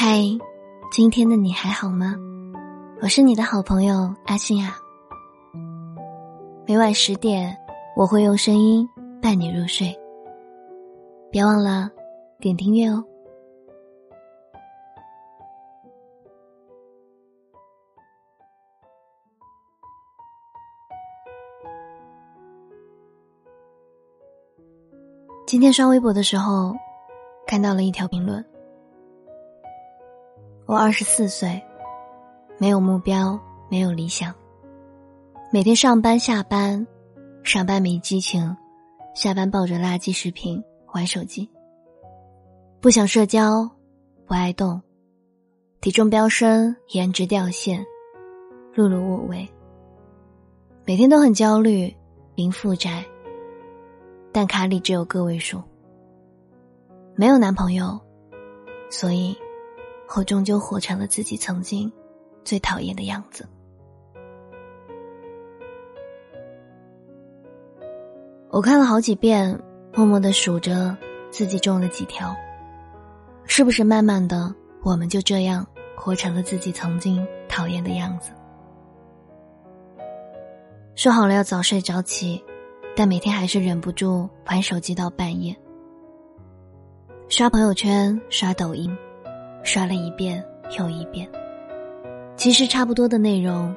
嗨，今天的你还好吗？我是你的好朋友阿信啊。每晚十点，我会用声音伴你入睡。别忘了点订阅哦。今天刷微博的时候，看到了一条评论。我二十四岁，没有目标，没有理想，每天上班下班，上班没激情，下班抱着垃圾食品玩手机。不想社交，不爱动，体重飙升，颜值掉线，碌碌无为。每天都很焦虑，零负债，但卡里只有个位数。没有男朋友，所以。我终究活成了自己曾经最讨厌的样子。我看了好几遍，默默的数着自己中了几条。是不是慢慢的，我们就这样活成了自己曾经讨厌的样子？说好了要早睡早起，但每天还是忍不住玩手机到半夜，刷朋友圈，刷抖音。刷了一遍又一遍，其实差不多的内容，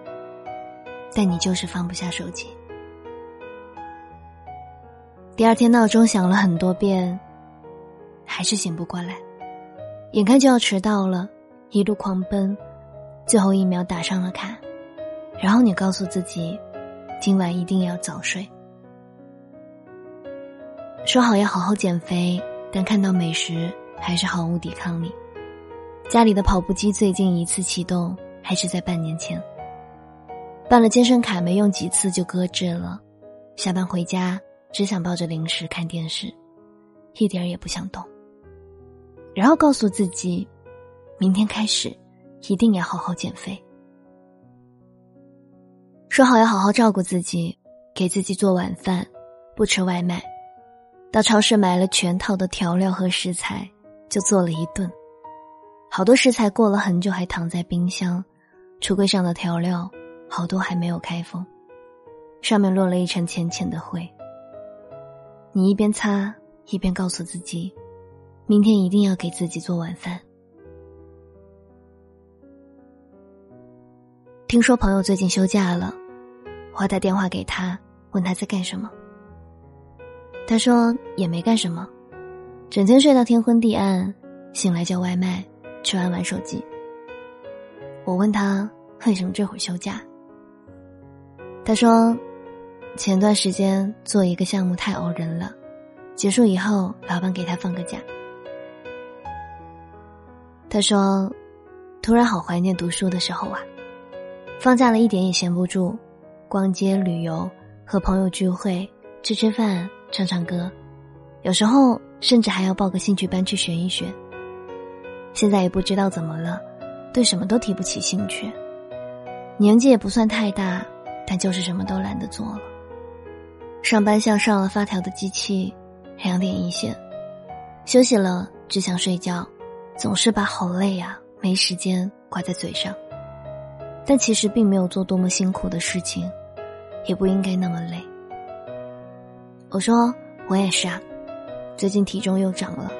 但你就是放不下手机。第二天闹钟响了很多遍，还是醒不过来，眼看就要迟到了，一路狂奔，最后一秒打上了卡，然后你告诉自己，今晚一定要早睡。说好要好好减肥，但看到美食还是毫无抵抗力。家里的跑步机最近一次启动还是在半年前。办了健身卡没用几次就搁置了，下班回家只想抱着零食看电视，一点儿也不想动。然后告诉自己，明天开始一定要好好减肥。说好要好好照顾自己，给自己做晚饭，不吃外卖，到超市买了全套的调料和食材，就做了一顿。好多食材过了很久还躺在冰箱，橱柜上的调料好多还没有开封，上面落了一层浅浅的灰。你一边擦一边告诉自己，明天一定要给自己做晚饭。听说朋友最近休假了，我打电话给他，问他在干什么。他说也没干什么，整天睡到天昏地暗，醒来叫外卖。吃完玩手机，我问他为什么这会儿休假。他说，前段时间做一个项目太熬人了，结束以后老板给他放个假。他说，突然好怀念读书的时候啊，放假了一点也闲不住，逛街、旅游、和朋友聚会、吃吃饭、唱唱歌，有时候甚至还要报个兴趣班去学一学。现在也不知道怎么了，对什么都提不起兴趣。年纪也不算太大，但就是什么都懒得做了。上班像上了发条的机器，两点一线。休息了只想睡觉，总是把好累啊、没时间挂在嘴上。但其实并没有做多么辛苦的事情，也不应该那么累。我说我也是啊，最近体重又长了，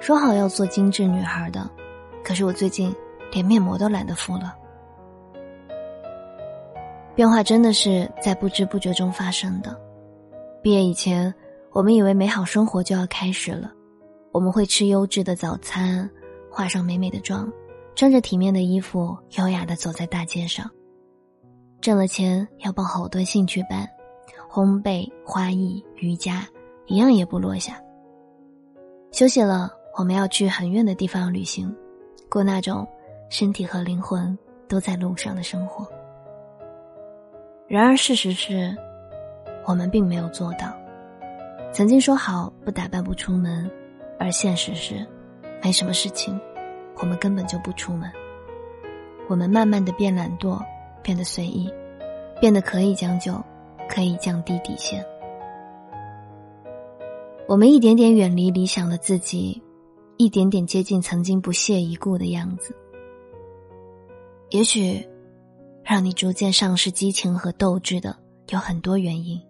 说好要做精致女孩的。可是我最近连面膜都懒得敷了。变化真的是在不知不觉中发生的。毕业以前，我们以为美好生活就要开始了，我们会吃优质的早餐，化上美美的妆，穿着体面的衣服，优雅的走在大街上。挣了钱要报好多兴趣班，烘焙、花艺、瑜伽，一样也不落下。休息了，我们要去很远的地方旅行。过那种身体和灵魂都在路上的生活。然而，事实是，我们并没有做到。曾经说好不打扮不出门，而现实是，没什么事情，我们根本就不出门。我们慢慢的变懒惰，变得随意，变得可以将就，可以降低底线。我们一点点远离理想的自己，一点点接近曾经不屑一顾的样子。也许，让你逐渐丧失激情和斗志的有很多原因。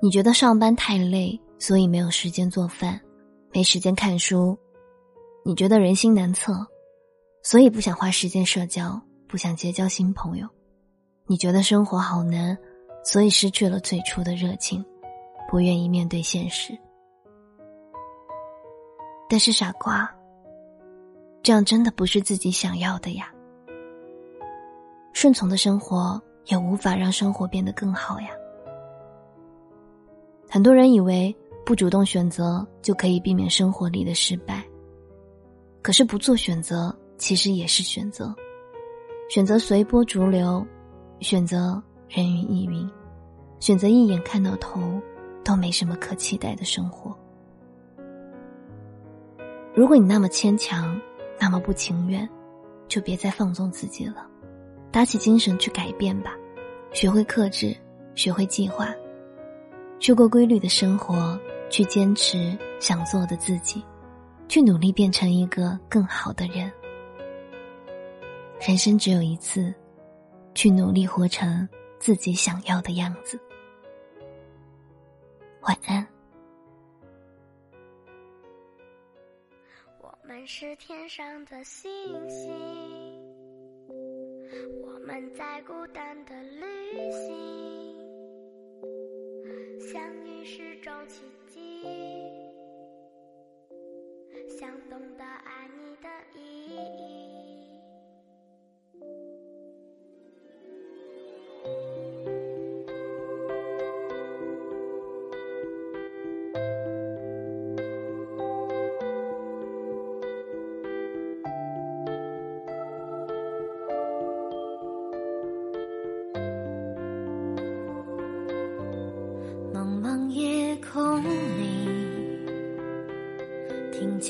你觉得上班太累，所以没有时间做饭，没时间看书；你觉得人心难测，所以不想花时间社交，不想结交新朋友；你觉得生活好难，所以失去了最初的热情，不愿意面对现实。但是傻瓜，这样真的不是自己想要的呀。顺从的生活也无法让生活变得更好呀。很多人以为不主动选择就可以避免生活里的失败，可是不做选择其实也是选择，选择随波逐流，选择人云亦云，选择一眼看到头都没什么可期待的生活。如果你那么牵强，那么不情愿，就别再放纵自己了，打起精神去改变吧，学会克制，学会计划。去过规律的生活，去坚持想做的自己，去努力变成一个更好的人。人生只有一次，去努力活成自己想要的样子。晚安。们是天上的星星，我们在孤单的旅行。相遇是种奇迹，想懂得爱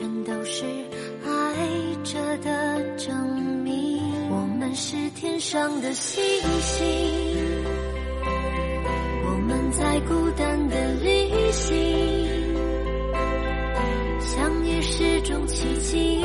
全都是爱着的证明。我们是天上的星星，我们在孤单的旅行，相遇是种奇迹，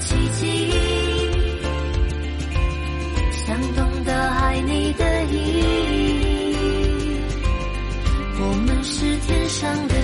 奇迹，想懂得爱你的意义。我们是天上的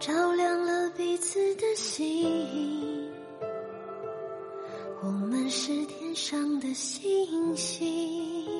照亮了彼此的心。我们是天上的星星。